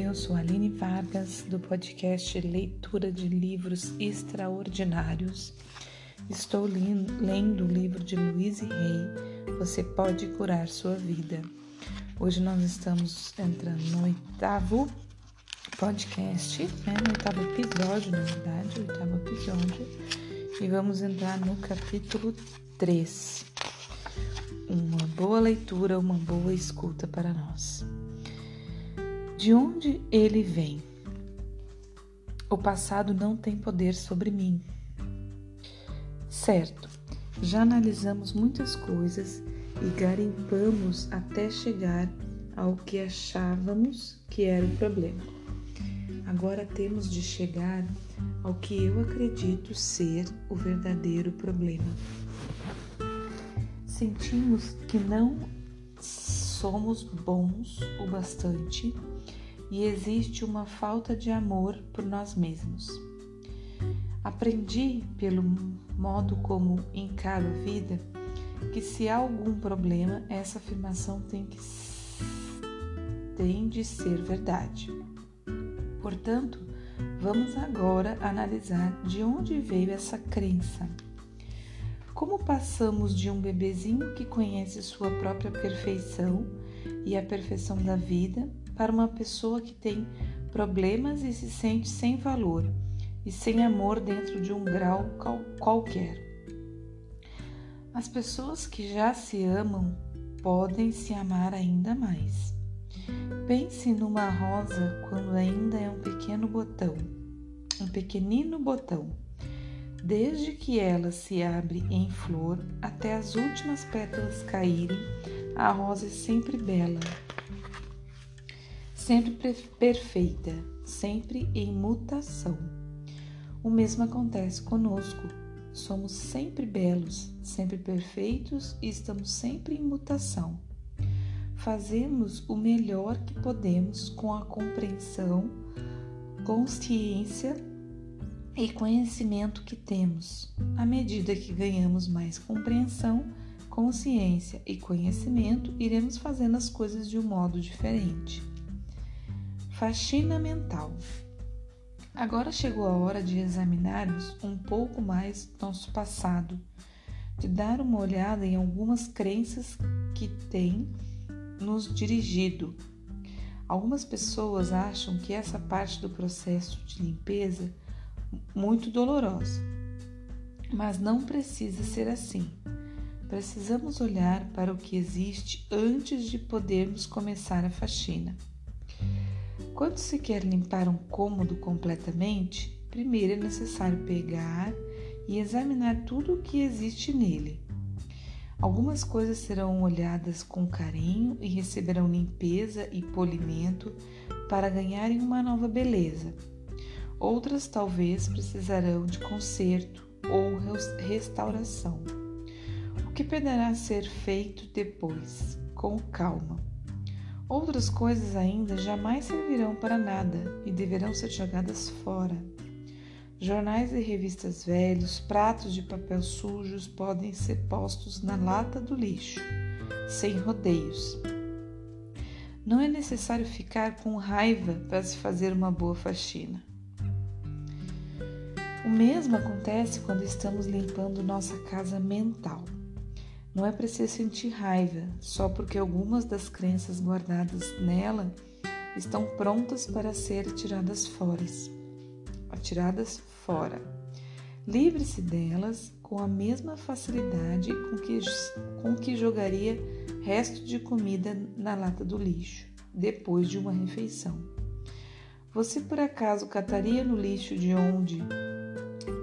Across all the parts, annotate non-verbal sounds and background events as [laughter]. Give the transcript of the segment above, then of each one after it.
Eu sou Aline Vargas, do podcast Leitura de Livros Extraordinários. Estou lendo o livro de Louise Hay, Você Pode Curar Sua Vida. Hoje nós estamos entrando no oitavo podcast, né? no oitavo episódio, na verdade, oitavo episódio, e vamos entrar no capítulo 3. Uma boa leitura, uma boa escuta para nós. De onde ele vem? O passado não tem poder sobre mim. Certo, já analisamos muitas coisas e garimpamos até chegar ao que achávamos que era o problema. Agora temos de chegar ao que eu acredito ser o verdadeiro problema. Sentimos que não somos bons o bastante e existe uma falta de amor por nós mesmos. Aprendi, pelo modo como encaro a vida, que se há algum problema, essa afirmação tem, que, tem de ser verdade. Portanto, vamos agora analisar de onde veio essa crença. Como passamos de um bebezinho que conhece sua própria perfeição e a perfeição da vida para uma pessoa que tem problemas e se sente sem valor e sem amor dentro de um grau qualquer. As pessoas que já se amam podem se amar ainda mais. Pense numa rosa quando ainda é um pequeno botão, um pequenino botão. Desde que ela se abre em flor até as últimas pétalas caírem, a rosa é sempre bela, sempre perfeita, sempre em mutação. O mesmo acontece conosco. Somos sempre belos, sempre perfeitos e estamos sempre em mutação. Fazemos o melhor que podemos com a compreensão, consciência e conhecimento que temos. À medida que ganhamos mais compreensão, consciência e conhecimento, iremos fazendo as coisas de um modo diferente. Faxina mental. Agora chegou a hora de examinarmos um pouco mais nosso passado, de dar uma olhada em algumas crenças que têm nos dirigido. Algumas pessoas acham que essa parte do processo de limpeza muito dolorosa, mas não precisa ser assim. Precisamos olhar para o que existe antes de podermos começar a faxina. Quando se quer limpar um cômodo completamente, primeiro é necessário pegar e examinar tudo o que existe nele. Algumas coisas serão olhadas com carinho e receberão limpeza e polimento para ganharem uma nova beleza. Outras talvez precisarão de conserto ou restauração. O que poderá ser feito depois, com calma. Outras coisas ainda jamais servirão para nada e deverão ser jogadas fora. Jornais e revistas velhos, pratos de papel sujos podem ser postos na lata do lixo, sem rodeios. Não é necessário ficar com raiva para se fazer uma boa faxina. O mesmo acontece quando estamos limpando nossa casa mental. Não é preciso sentir raiva só porque algumas das crenças guardadas nela estão prontas para ser tiradas fora. Atiradas fora. Livre-se delas com a mesma facilidade com que, com que jogaria resto de comida na lata do lixo depois de uma refeição. Você por acaso cataria no lixo de onde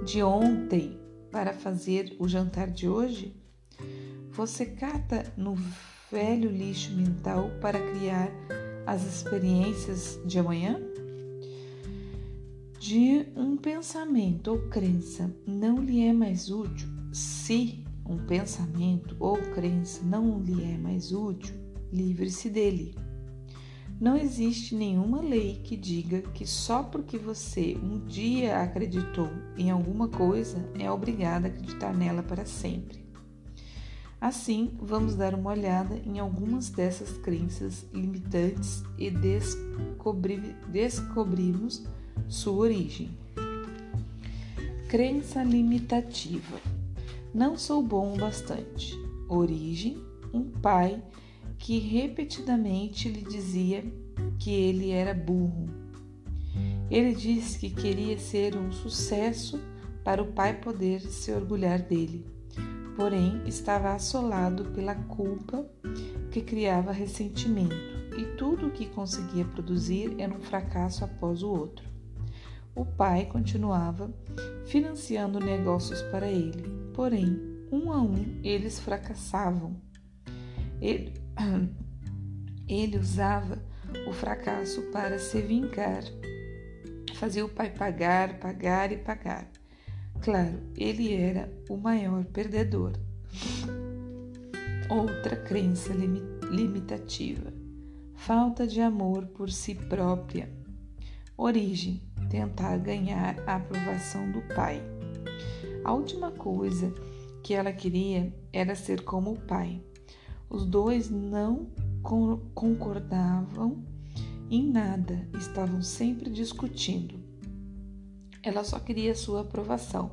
de ontem para fazer o jantar de hoje? Você cata no velho lixo mental para criar as experiências de amanhã? De um pensamento ou crença não lhe é mais útil, se um pensamento ou crença não lhe é mais útil, livre-se dele. Não existe nenhuma lei que diga que só porque você um dia acreditou em alguma coisa é obrigado a acreditar nela para sempre. Assim, vamos dar uma olhada em algumas dessas crenças limitantes e descobri sua origem. Crença limitativa. Não sou bom o bastante. Origem: um pai que repetidamente lhe dizia que ele era burro. Ele disse que queria ser um sucesso para o pai poder se orgulhar dele porém estava assolado pela culpa que criava ressentimento, e tudo o que conseguia produzir era um fracasso após o outro. O pai continuava financiando negócios para ele, porém, um a um, eles fracassavam. Ele, [clears throat] ele usava o fracasso para se vingar, fazia o pai pagar, pagar e pagar Claro, ele era o maior perdedor. Outra crença limitativa: falta de amor por si própria. Origem: tentar ganhar a aprovação do pai. A última coisa que ela queria era ser como o pai. Os dois não concordavam em nada, estavam sempre discutindo. Ela só queria sua aprovação,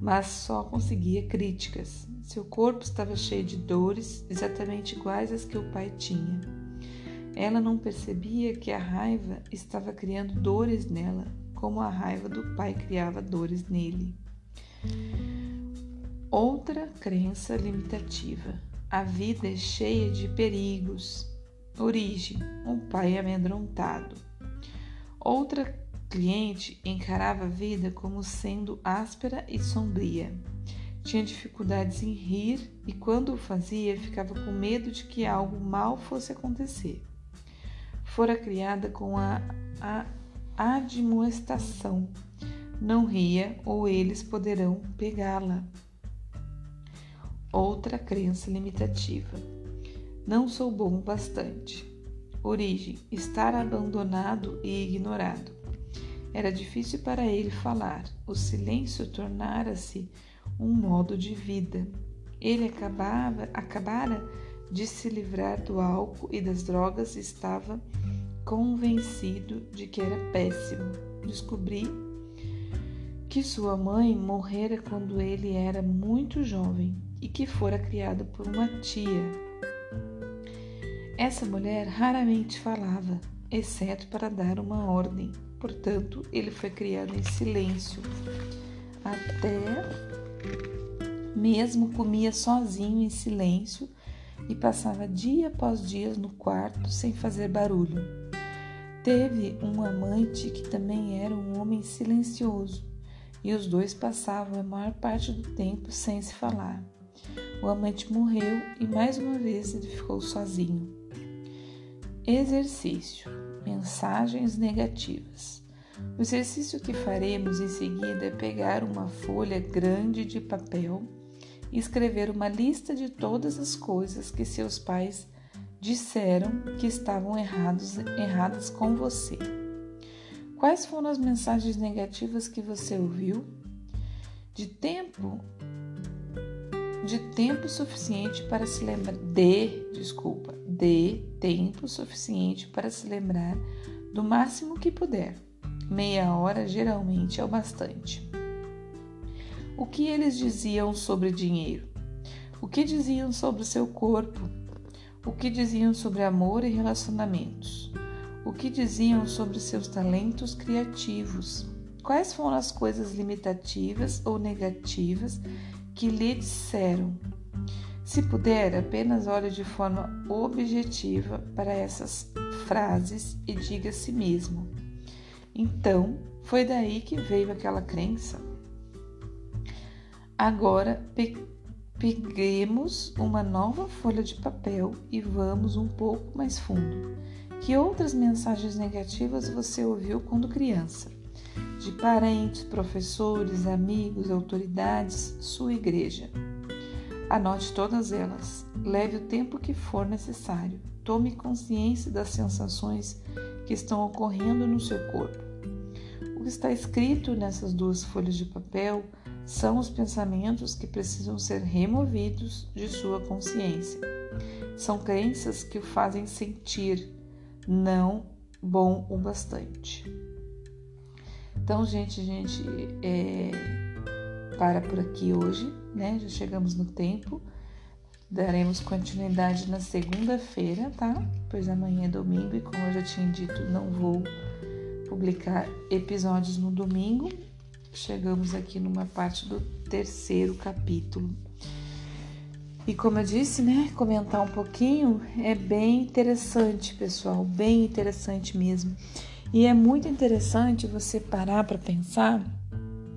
mas só conseguia críticas. Seu corpo estava cheio de dores, exatamente iguais às que o pai tinha. Ela não percebia que a raiva estava criando dores nela, como a raiva do pai criava dores nele. Outra crença limitativa. A vida é cheia de perigos. Origem: um pai amedrontado. Outra cliente encarava a vida como sendo áspera e sombria. Tinha dificuldades em rir e, quando o fazia, ficava com medo de que algo mal fosse acontecer. Fora criada com a, a admoestação: não ria ou eles poderão pegá-la. Outra crença limitativa: não sou bom bastante. Origem: estar abandonado e ignorado. Era difícil para ele falar. O silêncio tornara-se um modo de vida. Ele acabava, acabara de se livrar do álcool e das drogas e estava convencido de que era péssimo. Descobri que sua mãe morrera quando ele era muito jovem e que fora criado por uma tia. Essa mulher raramente falava, exceto para dar uma ordem. Portanto, ele foi criado em silêncio. Até mesmo comia sozinho em silêncio e passava dia após dia no quarto sem fazer barulho. Teve um amante que também era um homem silencioso e os dois passavam a maior parte do tempo sem se falar. O amante morreu e mais uma vez ele ficou sozinho. Exercício: mensagens negativas. O exercício que faremos em seguida é pegar uma folha grande de papel e escrever uma lista de todas as coisas que seus pais disseram que estavam errados, erradas com você. Quais foram as mensagens negativas que você ouviu? De tempo de tempo suficiente para se lembrar de, desculpa, de tempo suficiente para se lembrar do máximo que puder. Meia hora geralmente é o bastante. O que eles diziam sobre dinheiro? O que diziam sobre o seu corpo? O que diziam sobre amor e relacionamentos? O que diziam sobre seus talentos criativos? Quais foram as coisas limitativas ou negativas que lhe disseram. Se puder, apenas olhe de forma objetiva para essas frases e diga a si mesmo. Então, foi daí que veio aquela crença. Agora, pe peguemos uma nova folha de papel e vamos um pouco mais fundo. Que outras mensagens negativas você ouviu quando criança? de parentes, professores, amigos, autoridades, sua igreja. Anote todas elas. Leve o tempo que for necessário. Tome consciência das sensações que estão ocorrendo no seu corpo. O que está escrito nessas duas folhas de papel são os pensamentos que precisam ser removidos de sua consciência. São crenças que o fazem sentir não bom o bastante. Então, gente, a gente é, para por aqui hoje, né? Já chegamos no tempo. Daremos continuidade na segunda-feira, tá? Pois amanhã é domingo e, como eu já tinha dito, não vou publicar episódios no domingo. Chegamos aqui numa parte do terceiro capítulo. E como eu disse, né, comentar um pouquinho é bem interessante, pessoal, bem interessante mesmo. E é muito interessante você parar para pensar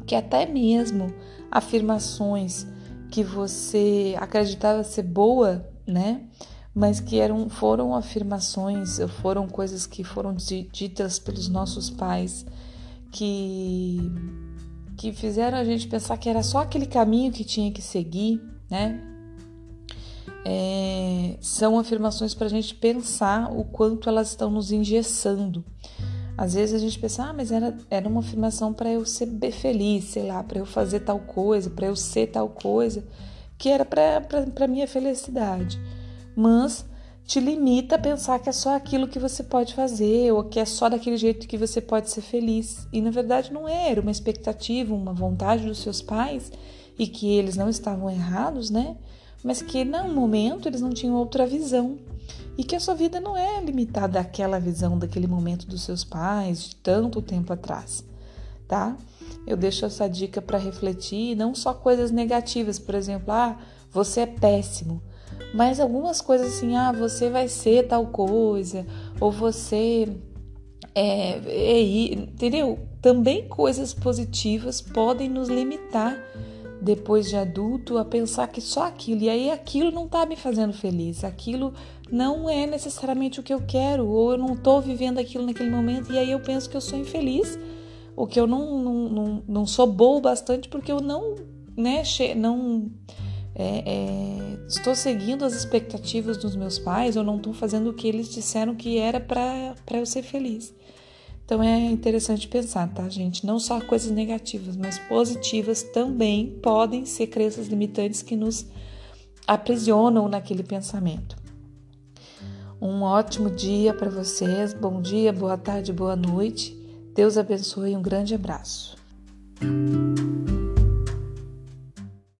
que até mesmo afirmações que você acreditava ser boa, né? Mas que eram, foram afirmações, foram coisas que foram ditas pelos nossos pais que, que fizeram a gente pensar que era só aquele caminho que tinha que seguir, né? É, são afirmações para a gente pensar o quanto elas estão nos engessando. Às vezes a gente pensa, ah, mas era, era uma afirmação para eu ser feliz, sei lá, para eu fazer tal coisa, para eu ser tal coisa, que era para minha felicidade. Mas te limita a pensar que é só aquilo que você pode fazer, ou que é só daquele jeito que você pode ser feliz. E na verdade não é, era uma expectativa, uma vontade dos seus pais, e que eles não estavam errados, né? Mas que no momento eles não tinham outra visão e que a sua vida não é limitada àquela visão daquele momento dos seus pais de tanto tempo atrás, tá? Eu deixo essa dica para refletir, não só coisas negativas, por exemplo, ah, você é péssimo, mas algumas coisas assim, ah, você vai ser tal coisa, ou você é, é entendeu? Também coisas positivas podem nos limitar depois de adulto a pensar que só aquilo, e aí aquilo não está me fazendo feliz, aquilo não é necessariamente o que eu quero, ou eu não estou vivendo aquilo naquele momento, e aí eu penso que eu sou infeliz, ou que eu não, não, não, não sou boa bastante porque eu não, né, não é, é, estou seguindo as expectativas dos meus pais, ou não estou fazendo o que eles disseram que era para eu ser feliz. Então é interessante pensar, tá, gente? Não só coisas negativas, mas positivas também podem ser crenças limitantes que nos aprisionam naquele pensamento. Um ótimo dia para vocês, bom dia, boa tarde, boa noite. Deus abençoe e um grande abraço.